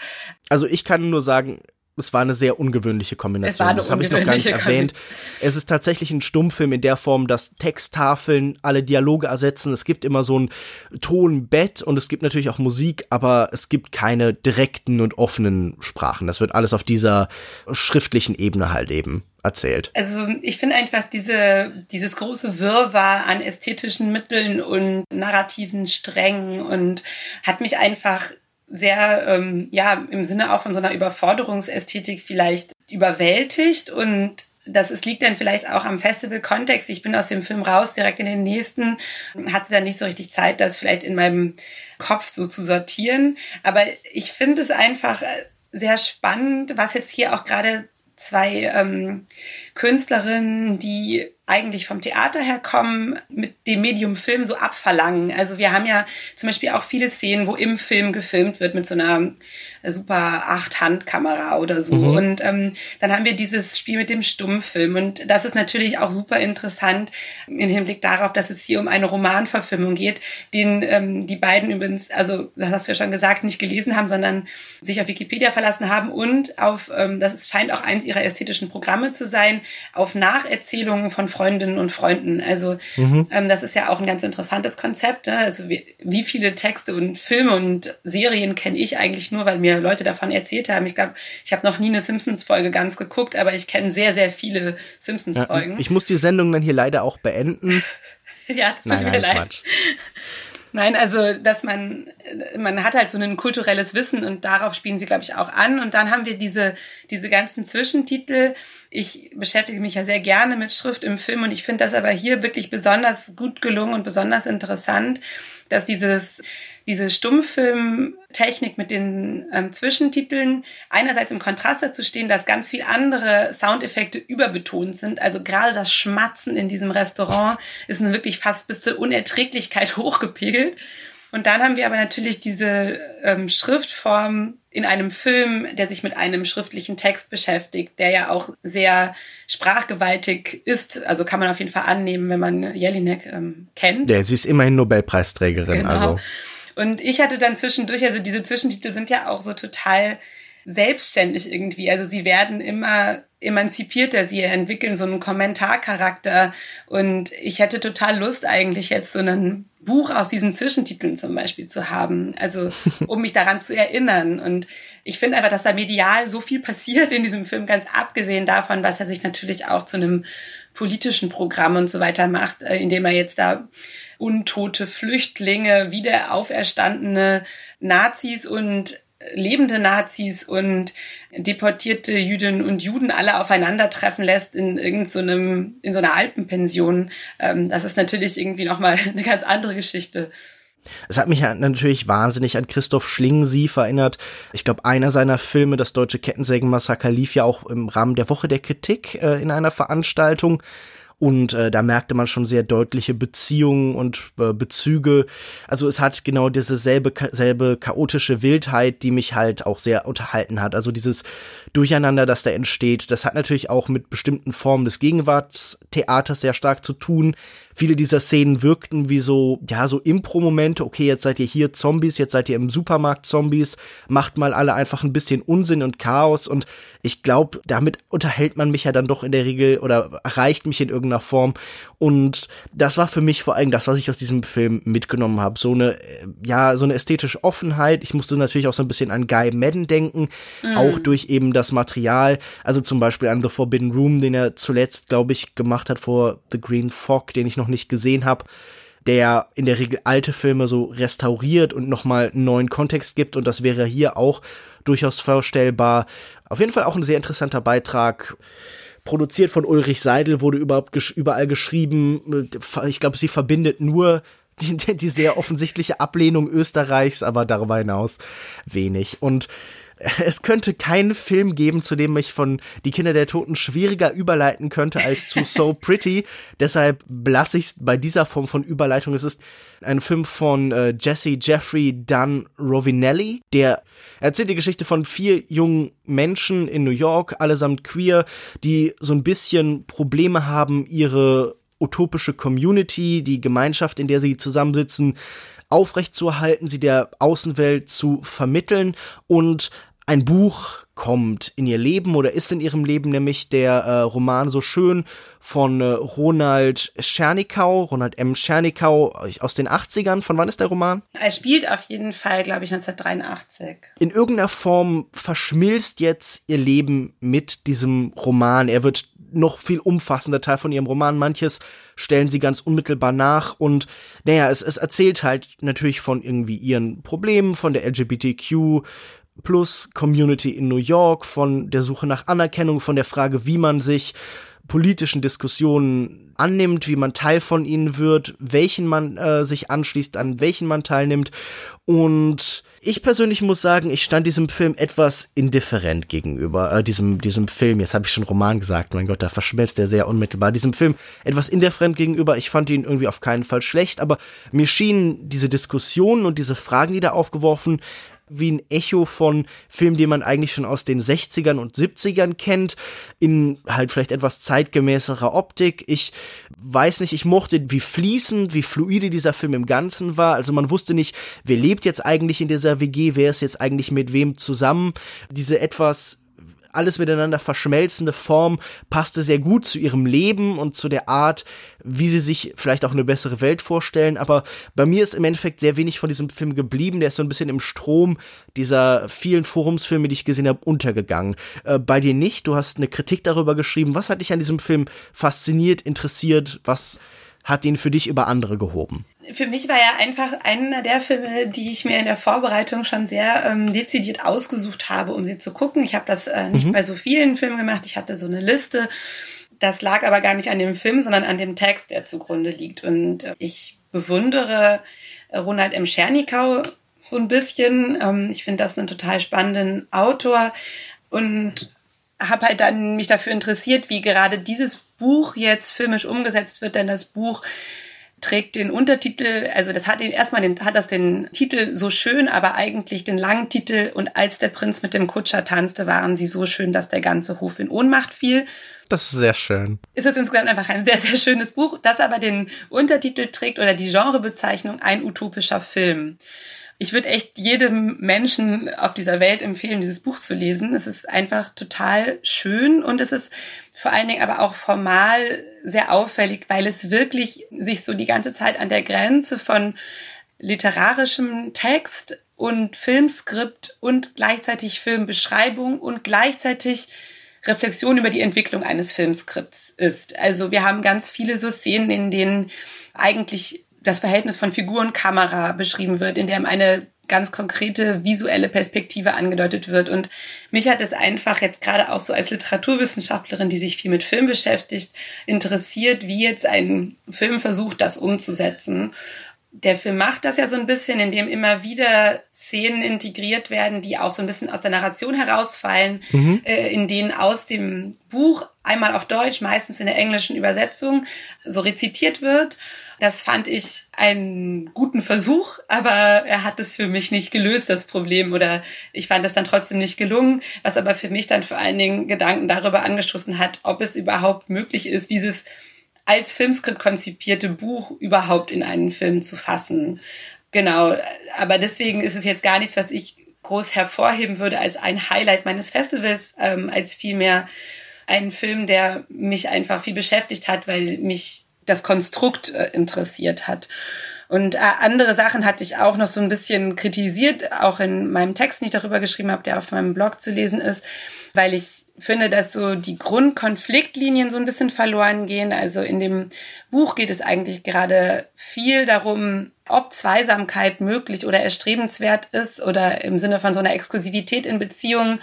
Also ich kann nur sagen, es war eine sehr ungewöhnliche Kombination. das habe ich noch gar nicht erwähnt. Es ist tatsächlich ein Stummfilm in der Form, dass Texttafeln alle Dialoge ersetzen. Es gibt immer so ein Tonbett und es gibt natürlich auch Musik, aber es gibt keine direkten und offenen Sprachen. Das wird alles auf dieser schriftlichen Ebene halt eben erzählt. Also ich finde einfach diese, dieses große Wirrwarr an ästhetischen Mitteln und narrativen Strängen und hat mich einfach sehr, ähm, ja, im Sinne auch von so einer Überforderungsästhetik vielleicht überwältigt und das ist, liegt dann vielleicht auch am Festival-Kontext. Ich bin aus dem Film raus, direkt in den nächsten, hatte dann nicht so richtig Zeit, das vielleicht in meinem Kopf so zu sortieren. Aber ich finde es einfach sehr spannend, was jetzt hier auch gerade zwei ähm, Künstlerinnen, die eigentlich vom Theater herkommen, mit dem Medium Film so abverlangen. Also wir haben ja zum Beispiel auch viele Szenen, wo im Film gefilmt wird mit so einer super Acht-Hand-Kamera oder so. Mhm. Und ähm, dann haben wir dieses Spiel mit dem Stummfilm. Und das ist natürlich auch super interessant im Hinblick darauf, dass es hier um eine Romanverfilmung geht, den ähm, die beiden übrigens, also das hast du ja schon gesagt, nicht gelesen haben, sondern sich auf Wikipedia verlassen haben und auf, ähm, das scheint auch eins ihrer ästhetischen Programme zu sein, auf Nacherzählungen von Freundinnen und Freunden. Also mhm. ähm, das ist ja auch ein ganz interessantes Konzept. Ne? Also wie, wie viele Texte und Filme und Serien kenne ich eigentlich nur, weil mir Leute davon erzählt haben. Ich glaube, ich habe noch nie eine Simpsons-Folge ganz geguckt, aber ich kenne sehr, sehr viele Simpsons-Folgen. Ja, ich muss die Sendung dann hier leider auch beenden. ja, das tut nein, mir nein, leid. Quatsch. Nein, also dass man man hat halt so ein kulturelles Wissen und darauf spielen sie glaube ich auch an und dann haben wir diese diese ganzen Zwischentitel. Ich beschäftige mich ja sehr gerne mit Schrift im Film und ich finde das aber hier wirklich besonders gut gelungen und besonders interessant, dass dieses diese Stummfilmtechnik mit den ähm, Zwischentiteln einerseits im Kontrast dazu stehen, dass ganz viel andere Soundeffekte überbetont sind. Also gerade das Schmatzen in diesem Restaurant ist wirklich fast bis zur Unerträglichkeit hochgepegelt. Und dann haben wir aber natürlich diese ähm, Schriftform in einem Film, der sich mit einem schriftlichen Text beschäftigt, der ja auch sehr sprachgewaltig ist. Also kann man auf jeden Fall annehmen, wenn man Jelinek ähm, kennt. Ja, sie ist immerhin Nobelpreisträgerin. Genau. Also. Und ich hatte dann zwischendurch, also diese Zwischentitel sind ja auch so total selbstständig irgendwie. Also sie werden immer emanzipierter, sie entwickeln so einen Kommentarcharakter. Und ich hätte total Lust eigentlich jetzt so ein Buch aus diesen Zwischentiteln zum Beispiel zu haben. Also um mich daran zu erinnern. Und ich finde einfach, dass da medial so viel passiert in diesem Film, ganz abgesehen davon, was er sich natürlich auch zu einem politischen Programm und so weiter macht, äh, indem er jetzt da untote Flüchtlinge, wieder auferstandene Nazis und lebende Nazis und deportierte Jüdinnen und Juden alle aufeinandertreffen lässt in irgendeinem so in so einer Alpenpension. Ähm, das ist natürlich irgendwie nochmal eine ganz andere Geschichte. Es hat mich natürlich wahnsinnig an Christoph Schlingensief erinnert. Ich glaube, einer seiner Filme, das deutsche Kettensägenmassaker, lief ja auch im Rahmen der Woche der Kritik äh, in einer Veranstaltung. Und äh, da merkte man schon sehr deutliche Beziehungen und äh, Bezüge. Also es hat genau diese selbe, selbe chaotische Wildheit, die mich halt auch sehr unterhalten hat. Also dieses Durcheinander, das da entsteht, das hat natürlich auch mit bestimmten Formen des Gegenwartstheaters sehr stark zu tun. Viele dieser Szenen wirkten wie so, ja, so Impro-Momente. Okay, jetzt seid ihr hier Zombies, jetzt seid ihr im Supermarkt Zombies. Macht mal alle einfach ein bisschen Unsinn und Chaos. Und ich glaube, damit unterhält man mich ja dann doch in der Regel oder erreicht mich in irgendeiner Form. Und das war für mich vor allem das, was ich aus diesem Film mitgenommen habe. So eine, äh, ja, so eine ästhetische Offenheit. Ich musste natürlich auch so ein bisschen an Guy Madden denken. Mhm. Auch durch eben das Material. Also zum Beispiel an The Forbidden Room, den er zuletzt, glaube ich, gemacht hat vor The Green Fog, den ich noch nicht gesehen habe der in der Regel alte Filme so restauriert und nochmal einen neuen Kontext gibt. Und das wäre hier auch durchaus vorstellbar. Auf jeden Fall auch ein sehr interessanter Beitrag. Produziert von Ulrich Seidel, wurde überhaupt gesch überall geschrieben. Ich glaube, sie verbindet nur die, die sehr offensichtliche Ablehnung Österreichs, aber darüber hinaus wenig. Und es könnte keinen Film geben, zu dem ich von Die Kinder der Toten schwieriger überleiten könnte als zu So Pretty. Deshalb lasse ich es bei dieser Form von Überleitung. Es ist ein Film von äh, Jesse Jeffrey Dunn Rovinelli, der erzählt die Geschichte von vier jungen Menschen in New York, allesamt queer, die so ein bisschen Probleme haben, ihre utopische Community, die Gemeinschaft, in der sie zusammensitzen, aufrechtzuerhalten, sie der Außenwelt zu vermitteln und ein Buch kommt in ihr Leben oder ist in ihrem Leben nämlich der äh, Roman so schön von äh, Ronald Schernikau, Ronald M. Schernikau aus den 80ern. Von wann ist der Roman? Er spielt auf jeden Fall, glaube ich, 1983. In irgendeiner Form verschmilzt jetzt ihr Leben mit diesem Roman. Er wird noch viel umfassender Teil von ihrem Roman. Manches stellen sie ganz unmittelbar nach und naja, es, es erzählt halt natürlich von irgendwie ihren Problemen, von der LGBTQ plus Community in New York, von der Suche nach Anerkennung, von der Frage, wie man sich politischen Diskussionen annimmt, wie man Teil von ihnen wird, welchen man äh, sich anschließt, an welchen man teilnimmt. Und ich persönlich muss sagen, ich stand diesem Film etwas indifferent gegenüber, äh, diesem, diesem Film, jetzt habe ich schon Roman gesagt, mein Gott, da verschmelzt er sehr unmittelbar, diesem Film etwas indifferent gegenüber. Ich fand ihn irgendwie auf keinen Fall schlecht, aber mir schienen diese Diskussionen und diese Fragen, die da aufgeworfen wie ein Echo von Filmen, die man eigentlich schon aus den 60ern und 70ern kennt, in halt vielleicht etwas zeitgemäßerer Optik. Ich weiß nicht, ich mochte, wie fließend, wie fluide dieser Film im Ganzen war. Also man wusste nicht, wer lebt jetzt eigentlich in dieser WG, wer ist jetzt eigentlich mit wem zusammen. Diese etwas alles miteinander verschmelzende Form passte sehr gut zu ihrem Leben und zu der Art, wie sie sich vielleicht auch eine bessere Welt vorstellen. Aber bei mir ist im Endeffekt sehr wenig von diesem Film geblieben. Der ist so ein bisschen im Strom dieser vielen Forumsfilme, die ich gesehen habe, untergegangen. Äh, bei dir nicht. Du hast eine Kritik darüber geschrieben. Was hat dich an diesem Film fasziniert, interessiert? Was hat ihn für dich über andere gehoben? Für mich war er einfach einer der Filme, die ich mir in der Vorbereitung schon sehr ähm, dezidiert ausgesucht habe, um sie zu gucken. Ich habe das äh, nicht mhm. bei so vielen Filmen gemacht. Ich hatte so eine Liste. Das lag aber gar nicht an dem Film, sondern an dem Text, der zugrunde liegt. Und äh, ich bewundere Ronald M. Schernikau so ein bisschen. Ähm, ich finde das einen total spannenden Autor und habe halt dann mich dafür interessiert, wie gerade dieses Buch jetzt filmisch umgesetzt wird, denn das Buch trägt den Untertitel, also das hat ihn erstmal den, hat das den Titel so schön, aber eigentlich den langen Titel und als der Prinz mit dem Kutscher tanzte, waren sie so schön, dass der ganze Hof in Ohnmacht fiel. Das ist sehr schön. Ist es insgesamt einfach ein sehr, sehr schönes Buch, das aber den Untertitel trägt oder die Genrebezeichnung ein utopischer Film ich würde echt jedem Menschen auf dieser Welt empfehlen, dieses Buch zu lesen. Es ist einfach total schön und es ist vor allen Dingen aber auch formal sehr auffällig, weil es wirklich sich so die ganze Zeit an der Grenze von literarischem Text und Filmskript und gleichzeitig Filmbeschreibung und gleichzeitig Reflexion über die Entwicklung eines Filmskripts ist. Also wir haben ganz viele so Szenen, in denen eigentlich das Verhältnis von Figur und Kamera beschrieben wird, in dem eine ganz konkrete visuelle Perspektive angedeutet wird. Und mich hat es einfach jetzt gerade auch so als Literaturwissenschaftlerin, die sich viel mit Film beschäftigt, interessiert, wie jetzt ein Film versucht, das umzusetzen. Der Film macht das ja so ein bisschen, indem immer wieder Szenen integriert werden, die auch so ein bisschen aus der Narration herausfallen, mhm. äh, in denen aus dem Buch einmal auf Deutsch, meistens in der englischen Übersetzung, so rezitiert wird. Das fand ich einen guten Versuch, aber er hat es für mich nicht gelöst, das Problem, oder ich fand es dann trotzdem nicht gelungen, was aber für mich dann vor allen Dingen Gedanken darüber angestoßen hat, ob es überhaupt möglich ist, dieses als Filmskript konzipierte Buch überhaupt in einen Film zu fassen. Genau, aber deswegen ist es jetzt gar nichts, was ich groß hervorheben würde als ein Highlight meines Festivals, ähm, als vielmehr ein Film, der mich einfach viel beschäftigt hat, weil mich das Konstrukt äh, interessiert hat. Und äh, andere Sachen hatte ich auch noch so ein bisschen kritisiert, auch in meinem Text, den ich darüber geschrieben habe, der auf meinem Blog zu lesen ist, weil ich finde, dass so die Grundkonfliktlinien so ein bisschen verloren gehen. Also in dem Buch geht es eigentlich gerade viel darum, ob Zweisamkeit möglich oder erstrebenswert ist oder im Sinne von so einer Exklusivität in Beziehungen.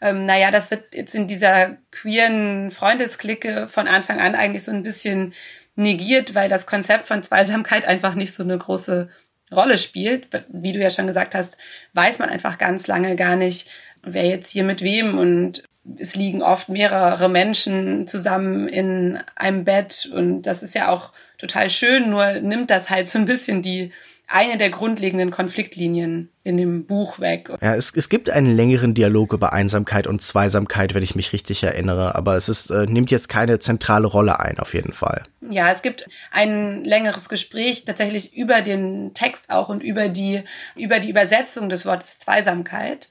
Ähm, naja, das wird jetzt in dieser queeren Freundesklicke von Anfang an eigentlich so ein bisschen negiert, weil das Konzept von Zweisamkeit einfach nicht so eine große Rolle spielt. Wie du ja schon gesagt hast, weiß man einfach ganz lange gar nicht, wer jetzt hier mit wem und es liegen oft mehrere Menschen zusammen in einem Bett und das ist ja auch total schön, nur nimmt das halt so ein bisschen die eine der grundlegenden Konfliktlinien in dem Buch weg. Ja, es, es gibt einen längeren Dialog über Einsamkeit und Zweisamkeit, wenn ich mich richtig erinnere, aber es ist, äh, nimmt jetzt keine zentrale Rolle ein, auf jeden Fall. Ja, es gibt ein längeres Gespräch tatsächlich über den Text auch und über die, über die Übersetzung des Wortes Zweisamkeit.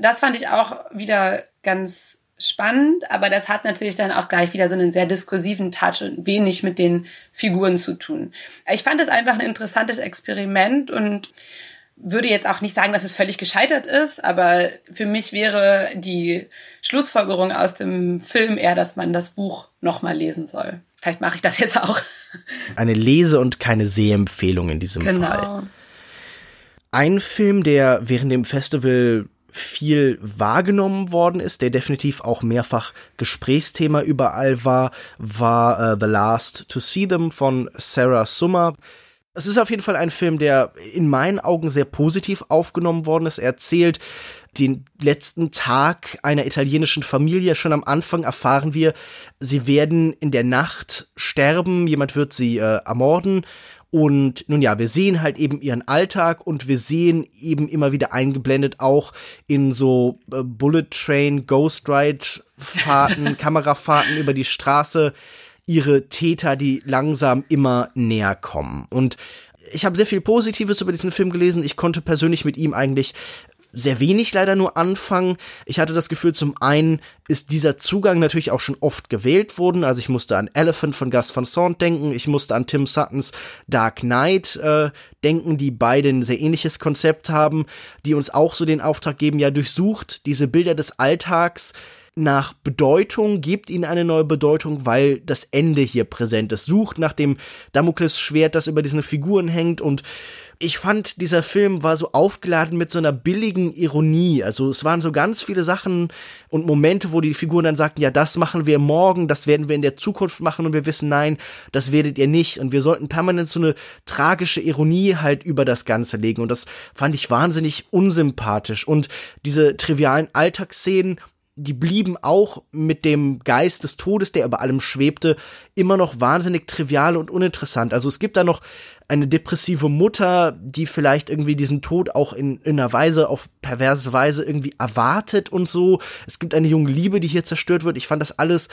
Das fand ich auch wieder ganz spannend, aber das hat natürlich dann auch gleich wieder so einen sehr diskursiven Touch und wenig mit den Figuren zu tun. Ich fand es einfach ein interessantes Experiment und würde jetzt auch nicht sagen, dass es völlig gescheitert ist, aber für mich wäre die Schlussfolgerung aus dem Film eher, dass man das Buch nochmal lesen soll. Vielleicht mache ich das jetzt auch. Eine Lese- und keine Sehempfehlung in diesem genau. Fall. Ein Film, der während dem Festival viel wahrgenommen worden ist, der definitiv auch mehrfach Gesprächsthema überall war, war uh, The Last to See Them von Sarah Summer. Es ist auf jeden Fall ein Film, der in meinen Augen sehr positiv aufgenommen worden ist. Er erzählt den letzten Tag einer italienischen Familie. Schon am Anfang erfahren wir, sie werden in der Nacht sterben, jemand wird sie äh, ermorden. Und nun ja, wir sehen halt eben ihren Alltag und wir sehen eben immer wieder eingeblendet auch in so äh, Bullet Train, Ghost Ride Fahrten, Kamerafahrten über die Straße ihre Täter, die langsam immer näher kommen. Und ich habe sehr viel Positives über diesen Film gelesen. Ich konnte persönlich mit ihm eigentlich sehr wenig leider nur anfangen. Ich hatte das Gefühl, zum einen ist dieser Zugang natürlich auch schon oft gewählt worden. Also ich musste an Elephant von Gus Van Sant denken, ich musste an Tim Suttons Dark Knight äh, denken, die beide ein sehr ähnliches Konzept haben, die uns auch so den Auftrag geben, ja durchsucht diese Bilder des Alltags nach Bedeutung, gebt ihnen eine neue Bedeutung, weil das Ende hier präsent ist. Sucht nach dem Damoklesschwert, das über diesen Figuren hängt und ich fand, dieser Film war so aufgeladen mit so einer billigen Ironie. Also es waren so ganz viele Sachen und Momente, wo die Figuren dann sagten, ja, das machen wir morgen, das werden wir in der Zukunft machen und wir wissen, nein, das werdet ihr nicht. Und wir sollten permanent so eine tragische Ironie halt über das Ganze legen. Und das fand ich wahnsinnig unsympathisch. Und diese trivialen Alltagsszenen, die blieben auch mit dem Geist des Todes, der über allem schwebte, immer noch wahnsinnig trivial und uninteressant. Also es gibt da noch eine depressive Mutter, die vielleicht irgendwie diesen Tod auch in, in einer Weise, auf perverse Weise irgendwie erwartet und so. Es gibt eine junge Liebe, die hier zerstört wird. Ich fand das alles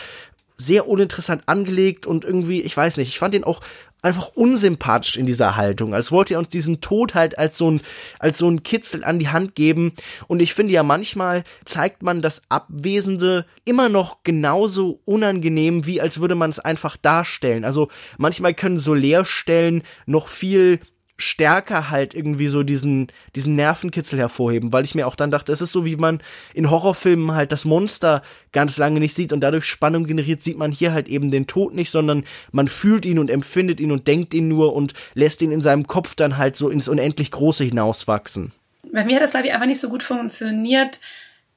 sehr uninteressant angelegt und irgendwie, ich weiß nicht, ich fand den auch einfach unsympathisch in dieser Haltung, als wollte er uns diesen Tod halt als so ein, als so ein Kitzel an die Hand geben. Und ich finde ja manchmal zeigt man das Abwesende immer noch genauso unangenehm, wie als würde man es einfach darstellen. Also manchmal können so Leerstellen noch viel stärker halt irgendwie so diesen, diesen Nervenkitzel hervorheben, weil ich mir auch dann dachte, es ist so, wie man in Horrorfilmen halt das Monster ganz lange nicht sieht und dadurch Spannung generiert, sieht man hier halt eben den Tod nicht, sondern man fühlt ihn und empfindet ihn und denkt ihn nur und lässt ihn in seinem Kopf dann halt so ins unendlich Große hinauswachsen. Bei mir hat das, glaube ich, einfach nicht so gut funktioniert,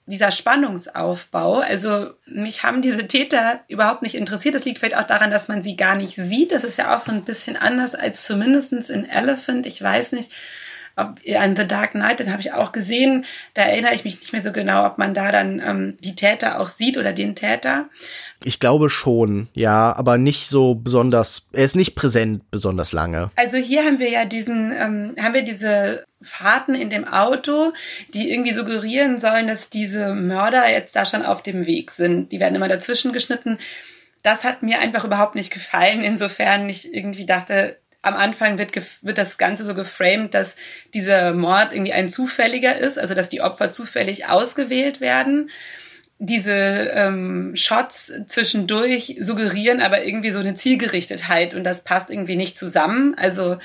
dieser Spannungsaufbau. Also mich haben diese Täter überhaupt nicht interessiert. Das liegt vielleicht auch daran, dass man sie gar nicht sieht. Das ist ja auch so ein bisschen anders als zumindestens in Elephant. Ich weiß nicht, an The Dark Knight, den habe ich auch gesehen. Da erinnere ich mich nicht mehr so genau, ob man da dann ähm, die Täter auch sieht oder den Täter. Ich glaube schon, ja, aber nicht so besonders, er ist nicht präsent besonders lange. Also hier haben wir ja diesen, ähm, haben wir diese Fahrten in dem Auto, die irgendwie suggerieren sollen, dass diese Mörder jetzt da schon auf dem Weg sind. Die werden immer dazwischen geschnitten. Das hat mir einfach überhaupt nicht gefallen, insofern ich irgendwie dachte, am Anfang wird, wird das Ganze so geframed, dass dieser Mord irgendwie ein zufälliger ist, also dass die Opfer zufällig ausgewählt werden diese ähm, Shots zwischendurch suggerieren aber irgendwie so eine Zielgerichtetheit und das passt irgendwie nicht zusammen. Also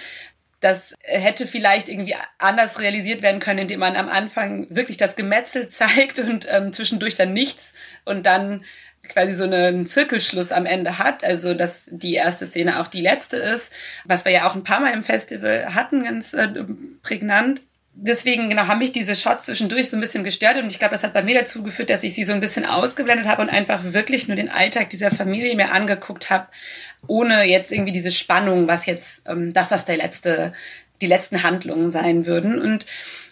das hätte vielleicht irgendwie anders realisiert werden können, indem man am Anfang wirklich das Gemetzel zeigt und ähm, zwischendurch dann nichts und dann quasi so einen Zirkelschluss am Ende hat, also dass die erste Szene auch die letzte ist, was wir ja auch ein paar Mal im Festival hatten, ganz äh, prägnant deswegen genau haben mich diese Shots zwischendurch so ein bisschen gestört und ich glaube, das hat bei mir dazu geführt, dass ich sie so ein bisschen ausgeblendet habe und einfach wirklich nur den Alltag dieser Familie mir angeguckt habe, ohne jetzt irgendwie diese Spannung, was jetzt, ähm, dass das der letzte, die letzten Handlungen sein würden. Und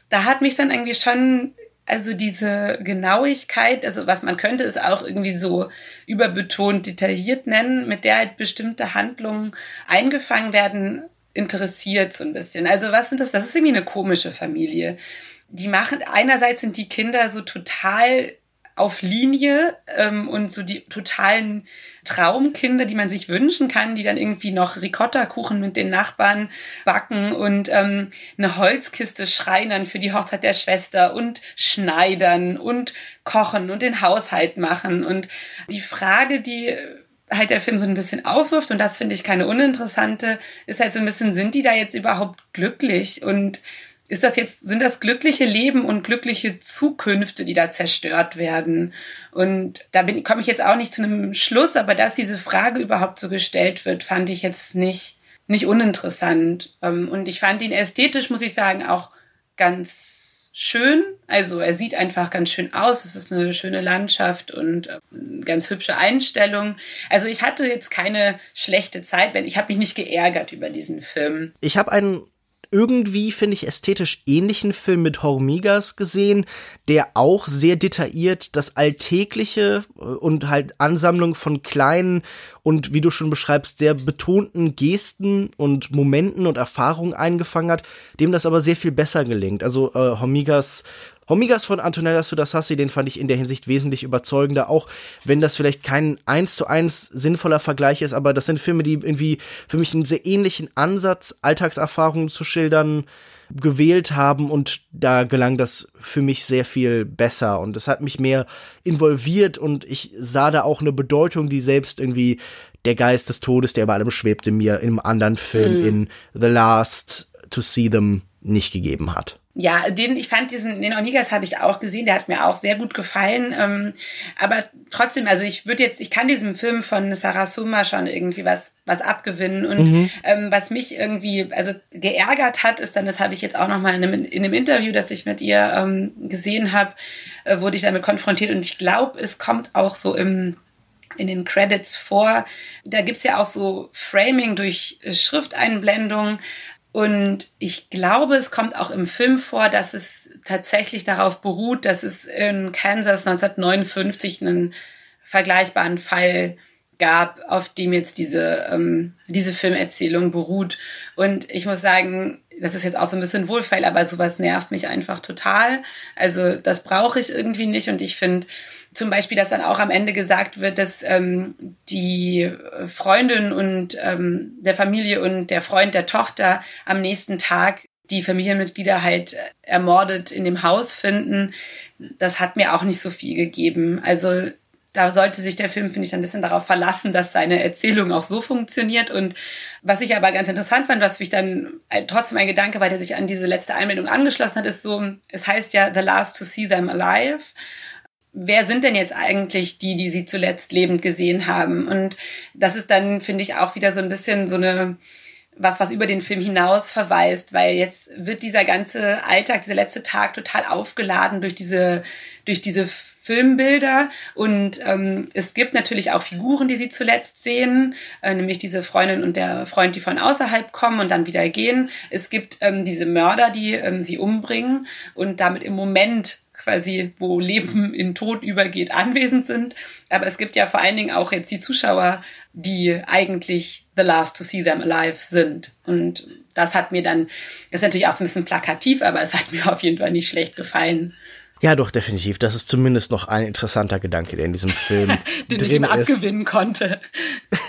da hat mich dann irgendwie schon also diese Genauigkeit, also was man könnte es auch irgendwie so überbetont detailliert nennen, mit der halt bestimmte Handlungen eingefangen werden, interessiert so ein bisschen. Also was sind das? Das ist irgendwie eine komische Familie. Die machen, einerseits sind die Kinder so total auf Linie ähm, und so die totalen Traumkinder, die man sich wünschen kann, die dann irgendwie noch Ricotta-Kuchen mit den Nachbarn backen und ähm, eine Holzkiste schreinern für die Hochzeit der Schwester und schneidern und kochen und den Haushalt machen. Und die Frage, die halt der Film so ein bisschen aufwirft und das finde ich keine uninteressante, ist halt so ein bisschen, sind die da jetzt überhaupt glücklich und ist das jetzt, sind das glückliche Leben und glückliche Zukünfte, die da zerstört werden? Und da bin, komme ich jetzt auch nicht zu einem Schluss, aber dass diese Frage überhaupt so gestellt wird, fand ich jetzt nicht, nicht uninteressant. Ähm, und ich fand ihn ästhetisch, muss ich sagen, auch ganz schön. Also er sieht einfach ganz schön aus. Es ist eine schöne Landschaft und äh, ganz hübsche Einstellung. Also ich hatte jetzt keine schlechte Zeit, wenn ich habe mich nicht geärgert über diesen Film. Ich habe einen irgendwie, finde ich, ästhetisch ähnlichen Film mit Hormigas gesehen, der auch sehr detailliert das Alltägliche äh, und halt Ansammlung von kleinen und, wie du schon beschreibst, sehr betonten Gesten und Momenten und Erfahrungen eingefangen hat, dem das aber sehr viel besser gelingt. Also äh, Hormigas Omegas von Antonella Sudassassi, den fand ich in der Hinsicht wesentlich überzeugender, auch wenn das vielleicht kein eins zu eins sinnvoller Vergleich ist, aber das sind Filme, die irgendwie für mich einen sehr ähnlichen Ansatz, Alltagserfahrungen zu schildern, gewählt haben und da gelang das für mich sehr viel besser und es hat mich mehr involviert und ich sah da auch eine Bedeutung, die selbst irgendwie der Geist des Todes, der über allem schwebte, mir einem anderen Film, mm. in The Last to See Them, nicht gegeben hat. Ja, den, ich fand diesen, den Onigas habe ich auch gesehen, der hat mir auch sehr gut gefallen. Ähm, aber trotzdem, also ich würde jetzt, ich kann diesem Film von Sarah Summa schon irgendwie was, was abgewinnen. Und mhm. ähm, was mich irgendwie, also geärgert hat, ist dann, das habe ich jetzt auch nochmal in einem, in einem Interview, das ich mit ihr ähm, gesehen habe, äh, wurde ich damit konfrontiert. Und ich glaube, es kommt auch so im in den Credits vor. Da gibt's ja auch so Framing durch Schrifteinblendung und ich glaube, es kommt auch im Film vor, dass es tatsächlich darauf beruht, dass es in Kansas 1959 einen vergleichbaren Fall gab, auf dem jetzt diese, ähm, diese Filmerzählung beruht. Und ich muss sagen, das ist jetzt auch so ein bisschen Wohlfeil, aber sowas nervt mich einfach total. Also das brauche ich irgendwie nicht. Und ich finde, zum Beispiel, dass dann auch am Ende gesagt wird, dass ähm, die Freundin und ähm, der Familie und der Freund der Tochter am nächsten Tag die Familienmitglieder halt ermordet in dem Haus finden. Das hat mir auch nicht so viel gegeben. Also da sollte sich der Film, finde ich, ein bisschen darauf verlassen, dass seine Erzählung auch so funktioniert. Und was ich aber ganz interessant fand, was mich dann trotzdem ein Gedanke, weil der sich an diese letzte Einmeldung angeschlossen hat, ist so, es heißt ja The Last to See Them Alive wer sind denn jetzt eigentlich die, die sie zuletzt lebend gesehen haben? Und das ist dann, finde ich, auch wieder so ein bisschen so eine, was, was über den Film hinaus verweist, weil jetzt wird dieser ganze Alltag, dieser letzte Tag total aufgeladen durch diese, durch diese Filmbilder und ähm, es gibt natürlich auch Figuren, die sie zuletzt sehen, äh, nämlich diese Freundin und der Freund, die von außerhalb kommen und dann wieder gehen. Es gibt ähm, diese Mörder, die ähm, sie umbringen und damit im Moment quasi, wo Leben in Tod übergeht, anwesend sind. Aber es gibt ja vor allen Dingen auch jetzt die Zuschauer, die eigentlich the last to see them alive sind. Und das hat mir dann, ist natürlich auch so ein bisschen plakativ, aber es hat mir auf jeden Fall nicht schlecht gefallen. Ja, doch, definitiv. Das ist zumindest noch ein interessanter Gedanke, der in diesem Film Den drin ich ihm abgewinnen konnte.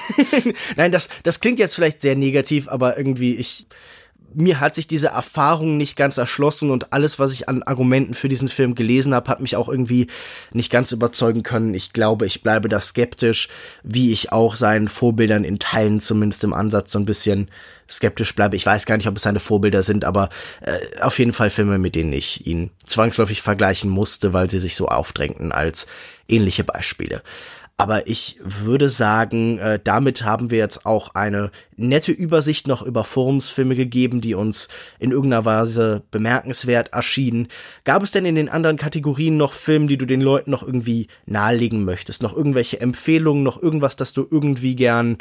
Nein, das, das klingt jetzt vielleicht sehr negativ, aber irgendwie, ich, mir hat sich diese Erfahrung nicht ganz erschlossen und alles, was ich an Argumenten für diesen Film gelesen habe, hat mich auch irgendwie nicht ganz überzeugen können. Ich glaube, ich bleibe da skeptisch, wie ich auch seinen Vorbildern in Teilen zumindest im Ansatz so ein bisschen skeptisch bleibe. Ich weiß gar nicht, ob es seine Vorbilder sind, aber äh, auf jeden Fall Filme, mit denen ich ihn zwangsläufig vergleichen musste, weil sie sich so aufdrängten als ähnliche Beispiele. Aber ich würde sagen, äh, damit haben wir jetzt auch eine nette Übersicht noch über Forumsfilme gegeben, die uns in irgendeiner Weise bemerkenswert erschienen. Gab es denn in den anderen Kategorien noch Filme, die du den Leuten noch irgendwie nahelegen möchtest? Noch irgendwelche Empfehlungen, noch irgendwas, das du irgendwie gern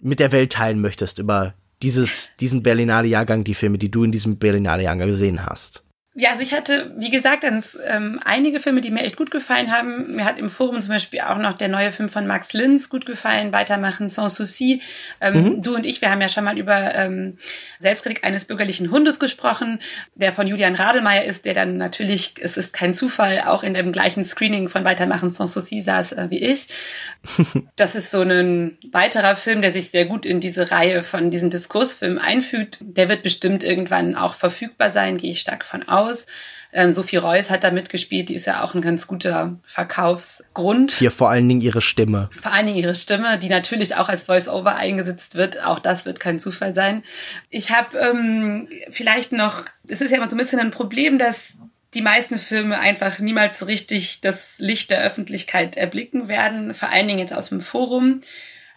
mit der Welt teilen möchtest über dieses, diesen Berlinale Jahrgang, die Filme, die du in diesem Berlinale Jahrgang gesehen hast? Ja, also ich hatte, wie gesagt, ganz, ähm, einige Filme, die mir echt gut gefallen haben. Mir hat im Forum zum Beispiel auch noch der neue Film von Max Linz gut gefallen, Weitermachen sans souci. Ähm, mhm. Du und ich, wir haben ja schon mal über ähm, Selbstkritik eines bürgerlichen Hundes gesprochen, der von Julian Radelmeier ist, der dann natürlich, es ist kein Zufall, auch in dem gleichen Screening von Weitermachen sans souci saß äh, wie ich. Das ist so ein weiterer Film, der sich sehr gut in diese Reihe von diesen Diskursfilmen einfügt. Der wird bestimmt irgendwann auch verfügbar sein, gehe ich stark von aus aus. Ähm, Sophie Reuss hat da mitgespielt, die ist ja auch ein ganz guter Verkaufsgrund. Hier vor allen Dingen ihre Stimme. Vor allen Dingen ihre Stimme, die natürlich auch als Voice-Over eingesetzt wird. Auch das wird kein Zufall sein. Ich habe ähm, vielleicht noch, es ist ja immer so ein bisschen ein Problem, dass die meisten Filme einfach niemals so richtig das Licht der Öffentlichkeit erblicken werden, vor allen Dingen jetzt aus dem Forum.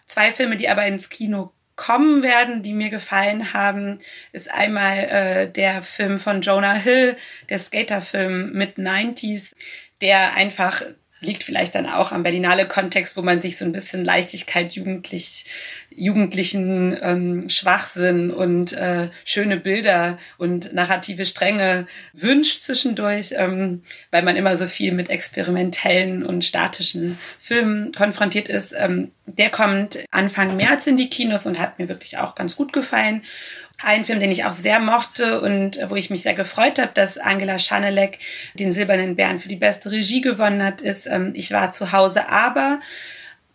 Zwei Filme, die aber ins Kino kommen werden, die mir gefallen haben, ist einmal äh, der Film von Jonah Hill, der Skaterfilm mit 90s, der einfach liegt vielleicht dann auch am Berlinale Kontext, wo man sich so ein bisschen Leichtigkeit, jugendlich, jugendlichen ähm, Schwachsinn und äh, schöne Bilder und narrative Stränge wünscht zwischendurch, ähm, weil man immer so viel mit experimentellen und statischen Filmen konfrontiert ist. Ähm, der kommt Anfang März in die Kinos und hat mir wirklich auch ganz gut gefallen. Ein Film, den ich auch sehr mochte und wo ich mich sehr gefreut habe, dass Angela Schanelek den Silbernen Bären für die beste Regie gewonnen hat, ist ähm, Ich war zu Hause, aber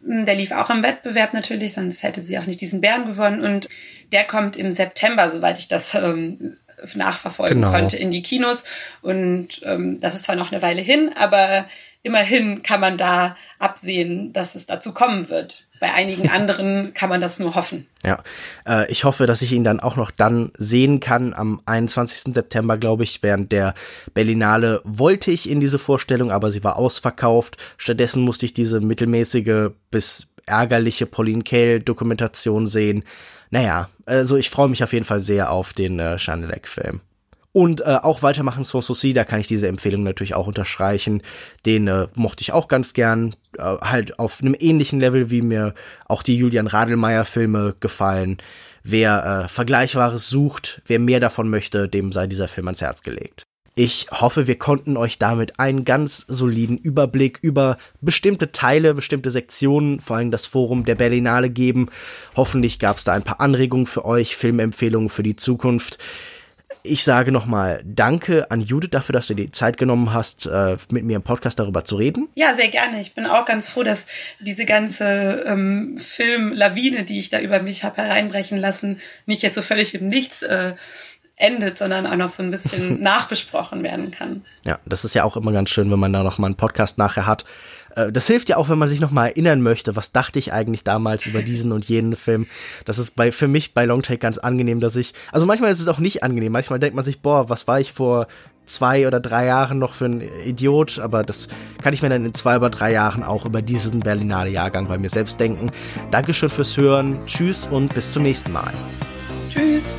hm, der lief auch im Wettbewerb natürlich, sonst hätte sie auch nicht diesen Bären gewonnen. Und der kommt im September, soweit ich das ähm, nachverfolgen genau. konnte, in die Kinos. Und ähm, das ist zwar noch eine Weile hin, aber immerhin kann man da absehen, dass es dazu kommen wird. Bei einigen anderen kann man das nur hoffen. Ja, äh, ich hoffe, dass ich ihn dann auch noch dann sehen kann. Am 21. September, glaube ich, während der Berlinale wollte ich in diese Vorstellung, aber sie war ausverkauft. Stattdessen musste ich diese mittelmäßige bis ärgerliche Pauline Kael Dokumentation sehen. Naja, also ich freue mich auf jeden Fall sehr auf den äh, Chanelec-Film. Und äh, auch weitermachen Souci, da kann ich diese Empfehlung natürlich auch unterstreichen. Den äh, mochte ich auch ganz gern. Äh, halt auf einem ähnlichen Level, wie mir auch die Julian Radelmeier-Filme gefallen. Wer äh, Vergleichbares sucht, wer mehr davon möchte, dem sei dieser Film ans Herz gelegt. Ich hoffe, wir konnten euch damit einen ganz soliden Überblick über bestimmte Teile, bestimmte Sektionen, vor allem das Forum der Berlinale geben. Hoffentlich gab es da ein paar Anregungen für euch, Filmempfehlungen für die Zukunft. Ich sage nochmal Danke an Judith dafür, dass du dir die Zeit genommen hast, äh, mit mir im Podcast darüber zu reden. Ja, sehr gerne. Ich bin auch ganz froh, dass diese ganze ähm, Filmlawine, die ich da über mich habe hereinbrechen lassen, nicht jetzt so völlig im Nichts äh, endet, sondern auch noch so ein bisschen nachbesprochen werden kann. Ja, das ist ja auch immer ganz schön, wenn man da noch mal einen Podcast nachher hat, äh, das hilft ja auch, wenn man sich nochmal erinnern möchte, was dachte ich eigentlich damals über diesen und jenen Film. Das ist bei, für mich bei Longtake ganz angenehm, dass ich, also manchmal ist es auch nicht angenehm. Manchmal denkt man sich, boah, was war ich vor zwei oder drei Jahren noch für ein Idiot, aber das kann ich mir dann in zwei oder drei Jahren auch über diesen Berlinale Jahrgang bei mir selbst denken. Dankeschön fürs Hören, tschüss und bis zum nächsten Mal. Tschüss.